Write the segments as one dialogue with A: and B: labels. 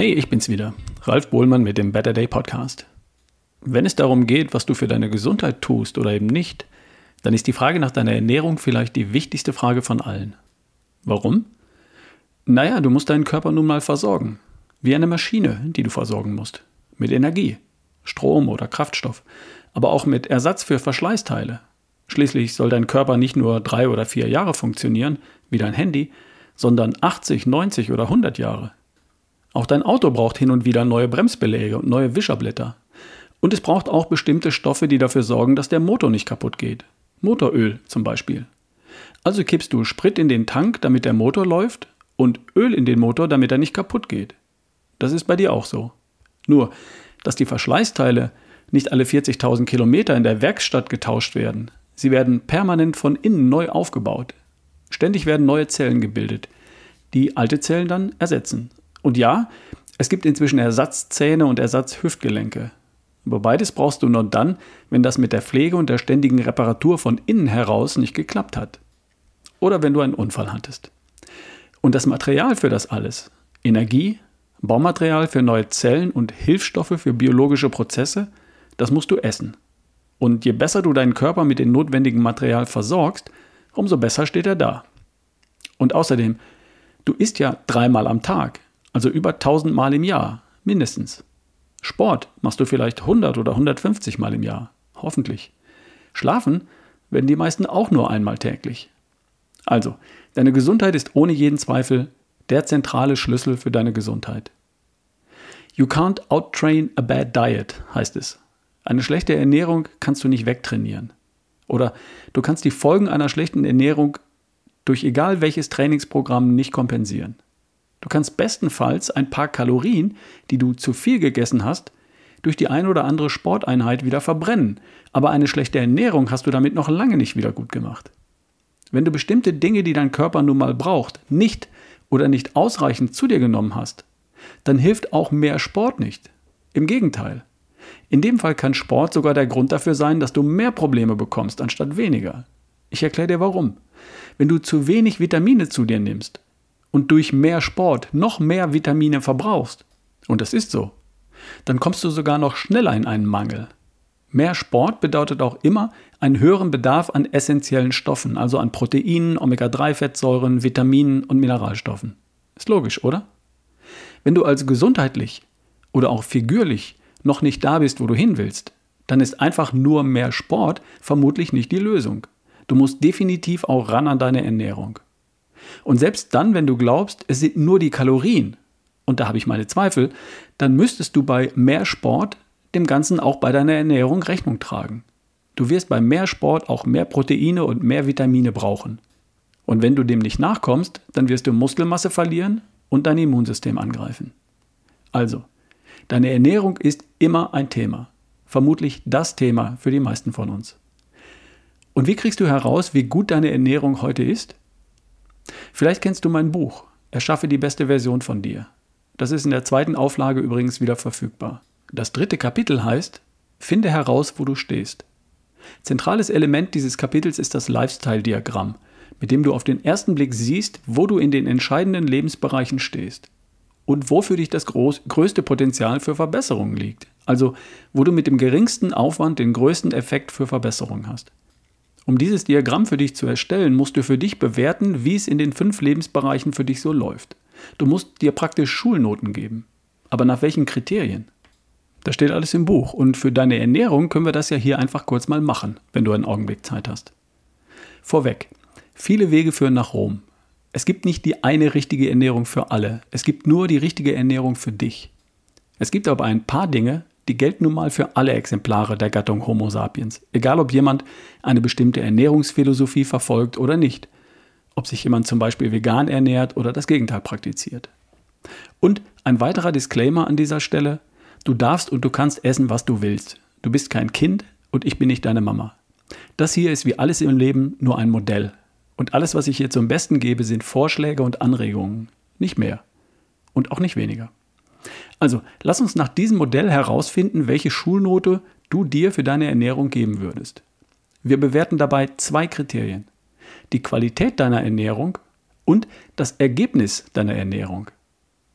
A: Hey, ich bin's wieder, Ralf Bohlmann mit dem Better Day Podcast. Wenn es darum geht, was du für deine Gesundheit tust oder eben nicht, dann ist die Frage nach deiner Ernährung vielleicht die wichtigste Frage von allen. Warum? Naja, du musst deinen Körper nun mal versorgen. Wie eine Maschine, die du versorgen musst. Mit Energie, Strom oder Kraftstoff, aber auch mit Ersatz für Verschleißteile. Schließlich soll dein Körper nicht nur drei oder vier Jahre funktionieren, wie dein Handy, sondern 80, 90 oder 100 Jahre. Auch dein Auto braucht hin und wieder neue Bremsbeläge und neue Wischerblätter. Und es braucht auch bestimmte Stoffe, die dafür sorgen, dass der Motor nicht kaputt geht. Motoröl zum Beispiel. Also kippst du Sprit in den Tank, damit der Motor läuft, und Öl in den Motor, damit er nicht kaputt geht. Das ist bei dir auch so. Nur, dass die Verschleißteile nicht alle 40.000 Kilometer in der Werkstatt getauscht werden. Sie werden permanent von innen neu aufgebaut. Ständig werden neue Zellen gebildet, die alte Zellen dann ersetzen. Und ja, es gibt inzwischen Ersatzzähne und Ersatzhüftgelenke. Aber beides brauchst du nur dann, wenn das mit der Pflege und der ständigen Reparatur von innen heraus nicht geklappt hat. Oder wenn du einen Unfall hattest. Und das Material für das alles, Energie, Baumaterial für neue Zellen und Hilfsstoffe für biologische Prozesse, das musst du essen. Und je besser du deinen Körper mit dem notwendigen Material versorgst, umso besser steht er da. Und außerdem, du isst ja dreimal am Tag. Also über 1000 Mal im Jahr, mindestens. Sport machst du vielleicht 100 oder 150 Mal im Jahr, hoffentlich. Schlafen werden die meisten auch nur einmal täglich. Also, deine Gesundheit ist ohne jeden Zweifel der zentrale Schlüssel für deine Gesundheit. You can't outtrain a bad diet, heißt es. Eine schlechte Ernährung kannst du nicht wegtrainieren. Oder du kannst die Folgen einer schlechten Ernährung durch egal welches Trainingsprogramm nicht kompensieren. Du kannst bestenfalls ein paar Kalorien, die du zu viel gegessen hast, durch die ein oder andere Sporteinheit wieder verbrennen. Aber eine schlechte Ernährung hast du damit noch lange nicht wieder gut gemacht. Wenn du bestimmte Dinge, die dein Körper nun mal braucht, nicht oder nicht ausreichend zu dir genommen hast, dann hilft auch mehr Sport nicht. Im Gegenteil. In dem Fall kann Sport sogar der Grund dafür sein, dass du mehr Probleme bekommst anstatt weniger. Ich erkläre dir warum. Wenn du zu wenig Vitamine zu dir nimmst, und durch mehr Sport noch mehr Vitamine verbrauchst, und das ist so, dann kommst du sogar noch schneller in einen Mangel. Mehr Sport bedeutet auch immer einen höheren Bedarf an essentiellen Stoffen, also an Proteinen, Omega-3-Fettsäuren, Vitaminen und Mineralstoffen. Ist logisch, oder? Wenn du also gesundheitlich oder auch figürlich noch nicht da bist, wo du hin willst, dann ist einfach nur mehr Sport vermutlich nicht die Lösung. Du musst definitiv auch ran an deine Ernährung. Und selbst dann, wenn du glaubst, es sind nur die Kalorien, und da habe ich meine Zweifel, dann müsstest du bei mehr Sport dem Ganzen auch bei deiner Ernährung Rechnung tragen. Du wirst bei mehr Sport auch mehr Proteine und mehr Vitamine brauchen. Und wenn du dem nicht nachkommst, dann wirst du Muskelmasse verlieren und dein Immunsystem angreifen. Also, deine Ernährung ist immer ein Thema. Vermutlich das Thema für die meisten von uns. Und wie kriegst du heraus, wie gut deine Ernährung heute ist? Vielleicht kennst du mein Buch Erschaffe die beste Version von dir. Das ist in der zweiten Auflage übrigens wieder verfügbar. Das dritte Kapitel heißt Finde heraus, wo du stehst. Zentrales Element dieses Kapitels ist das Lifestyle-Diagramm, mit dem du auf den ersten Blick siehst, wo du in den entscheidenden Lebensbereichen stehst und wo für dich das größte Potenzial für Verbesserungen liegt. Also wo du mit dem geringsten Aufwand den größten Effekt für Verbesserung hast. Um dieses Diagramm für dich zu erstellen, musst du für dich bewerten, wie es in den fünf Lebensbereichen für dich so läuft. Du musst dir praktisch Schulnoten geben. Aber nach welchen Kriterien? Das steht alles im Buch. Und für deine Ernährung können wir das ja hier einfach kurz mal machen, wenn du einen Augenblick Zeit hast. Vorweg, viele Wege führen nach Rom. Es gibt nicht die eine richtige Ernährung für alle. Es gibt nur die richtige Ernährung für dich. Es gibt aber ein paar Dinge, die gelten nun mal für alle Exemplare der Gattung Homo sapiens, egal ob jemand eine bestimmte Ernährungsphilosophie verfolgt oder nicht, ob sich jemand zum Beispiel vegan ernährt oder das Gegenteil praktiziert. Und ein weiterer Disclaimer an dieser Stelle, du darfst und du kannst essen, was du willst. Du bist kein Kind und ich bin nicht deine Mama. Das hier ist wie alles im Leben nur ein Modell. Und alles, was ich hier zum Besten gebe, sind Vorschläge und Anregungen. Nicht mehr. Und auch nicht weniger. Also, lass uns nach diesem Modell herausfinden, welche Schulnote du dir für deine Ernährung geben würdest. Wir bewerten dabei zwei Kriterien. Die Qualität deiner Ernährung und das Ergebnis deiner Ernährung.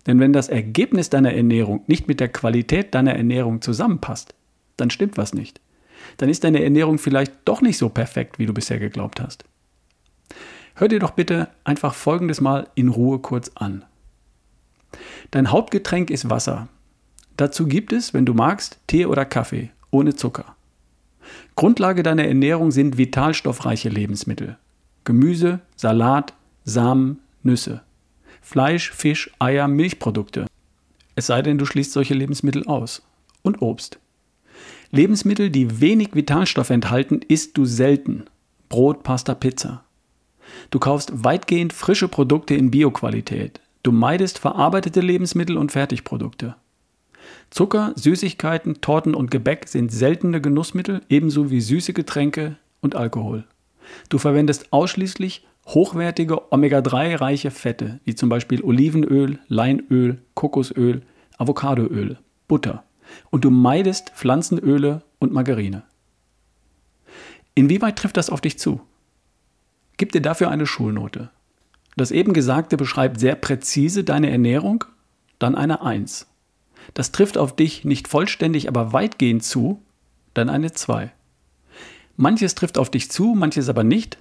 A: Denn wenn das Ergebnis deiner Ernährung nicht mit der Qualität deiner Ernährung zusammenpasst, dann stimmt was nicht. Dann ist deine Ernährung vielleicht doch nicht so perfekt, wie du bisher geglaubt hast. Hör dir doch bitte einfach folgendes mal in Ruhe kurz an. Dein Hauptgetränk ist Wasser. Dazu gibt es, wenn du magst, Tee oder Kaffee ohne Zucker. Grundlage deiner Ernährung sind vitalstoffreiche Lebensmittel. Gemüse, Salat, Samen, Nüsse. Fleisch, Fisch, Eier, Milchprodukte. Es sei denn, du schließt solche Lebensmittel aus. Und Obst. Lebensmittel, die wenig Vitalstoffe enthalten, isst du selten. Brot, Pasta, Pizza. Du kaufst weitgehend frische Produkte in Bioqualität. Du meidest verarbeitete Lebensmittel und Fertigprodukte. Zucker, Süßigkeiten, Torten und Gebäck sind seltene Genussmittel, ebenso wie süße Getränke und Alkohol. Du verwendest ausschließlich hochwertige Omega-3-reiche Fette, wie zum Beispiel Olivenöl, Leinöl, Kokosöl, Avocadoöl, Butter. Und du meidest Pflanzenöle und Margarine. Inwieweit trifft das auf dich zu? Gib dir dafür eine Schulnote. Das eben Gesagte beschreibt sehr präzise deine Ernährung, dann eine 1. Das trifft auf dich nicht vollständig, aber weitgehend zu, dann eine 2. Manches trifft auf dich zu, manches aber nicht,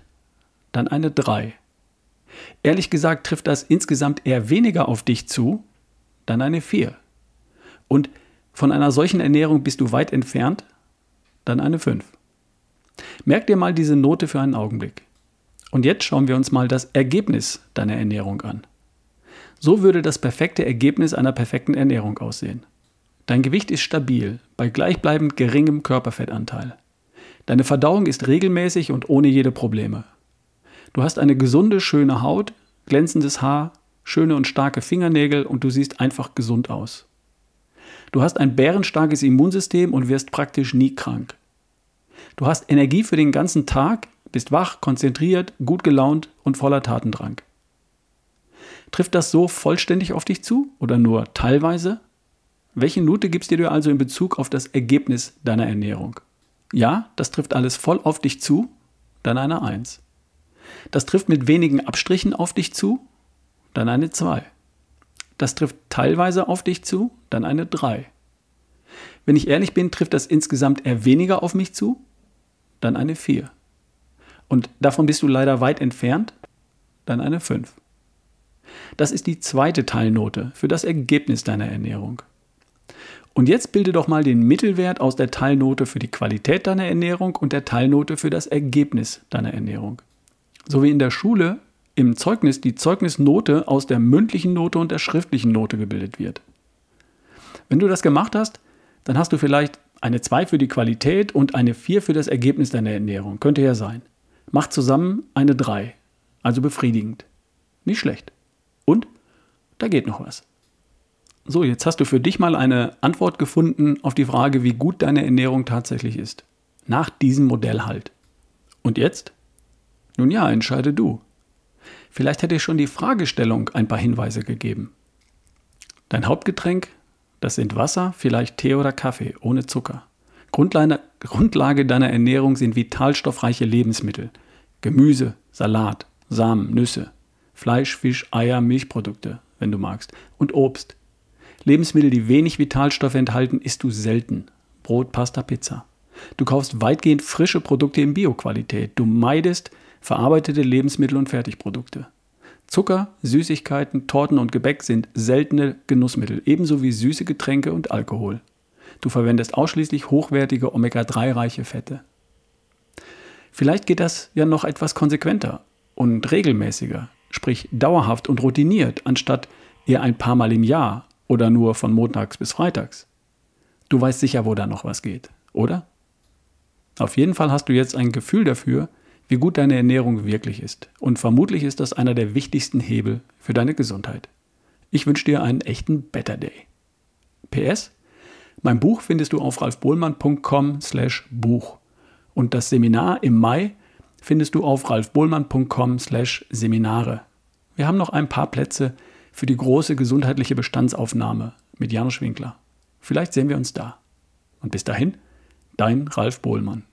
A: dann eine 3. Ehrlich gesagt trifft das insgesamt eher weniger auf dich zu, dann eine 4. Und von einer solchen Ernährung bist du weit entfernt, dann eine 5. Merk dir mal diese Note für einen Augenblick. Und jetzt schauen wir uns mal das Ergebnis deiner Ernährung an. So würde das perfekte Ergebnis einer perfekten Ernährung aussehen. Dein Gewicht ist stabil, bei gleichbleibend geringem Körperfettanteil. Deine Verdauung ist regelmäßig und ohne jede Probleme. Du hast eine gesunde, schöne Haut, glänzendes Haar, schöne und starke Fingernägel und du siehst einfach gesund aus. Du hast ein bärenstarkes Immunsystem und wirst praktisch nie krank. Du hast Energie für den ganzen Tag, bist wach, konzentriert, gut gelaunt und voller Tatendrang. Trifft das so vollständig auf dich zu oder nur teilweise? Welche Note gibst du dir also in Bezug auf das Ergebnis deiner Ernährung? Ja, das trifft alles voll auf dich zu, dann eine 1. Das trifft mit wenigen Abstrichen auf dich zu, dann eine 2. Das trifft teilweise auf dich zu, dann eine 3. Wenn ich ehrlich bin, trifft das insgesamt eher weniger auf mich zu, dann eine 4. Und davon bist du leider weit entfernt, dann eine 5. Das ist die zweite Teilnote für das Ergebnis deiner Ernährung. Und jetzt bilde doch mal den Mittelwert aus der Teilnote für die Qualität deiner Ernährung und der Teilnote für das Ergebnis deiner Ernährung. So wie in der Schule im Zeugnis die Zeugnisnote aus der mündlichen Note und der schriftlichen Note gebildet wird. Wenn du das gemacht hast, dann hast du vielleicht eine 2 für die Qualität und eine 4 für das Ergebnis deiner Ernährung. Könnte ja sein. Macht zusammen eine 3. Also befriedigend. Nicht schlecht. Und da geht noch was. So, jetzt hast du für dich mal eine Antwort gefunden auf die Frage, wie gut deine Ernährung tatsächlich ist. Nach diesem Modell halt. Und jetzt? Nun ja, entscheide du. Vielleicht hätte ich schon die Fragestellung ein paar Hinweise gegeben. Dein Hauptgetränk, das sind Wasser, vielleicht Tee oder Kaffee, ohne Zucker. Grundlage, Grundlage deiner Ernährung sind vitalstoffreiche Lebensmittel. Gemüse, Salat, Samen, Nüsse, Fleisch, Fisch, Eier, Milchprodukte, wenn du magst, und Obst. Lebensmittel, die wenig Vitalstoffe enthalten, isst du selten. Brot, Pasta, Pizza. Du kaufst weitgehend frische Produkte in Bioqualität. Du meidest verarbeitete Lebensmittel und Fertigprodukte. Zucker, Süßigkeiten, Torten und Gebäck sind seltene Genussmittel, ebenso wie süße Getränke und Alkohol. Du verwendest ausschließlich hochwertige Omega-3-reiche Fette. Vielleicht geht das ja noch etwas konsequenter und regelmäßiger, sprich dauerhaft und routiniert, anstatt eher ein paar Mal im Jahr oder nur von montags bis freitags. Du weißt sicher, wo da noch was geht, oder? Auf jeden Fall hast du jetzt ein Gefühl dafür, wie gut deine Ernährung wirklich ist. Und vermutlich ist das einer der wichtigsten Hebel für deine Gesundheit. Ich wünsche dir einen echten Better Day. PS, mein Buch findest du auf ralfbohlmann.com slash Buch. Und das Seminar im Mai findest du auf ralfbohlmann.com slash Seminare. Wir haben noch ein paar Plätze für die große gesundheitliche Bestandsaufnahme mit Janusz Winkler. Vielleicht sehen wir uns da. Und bis dahin, dein Ralf Bohlmann.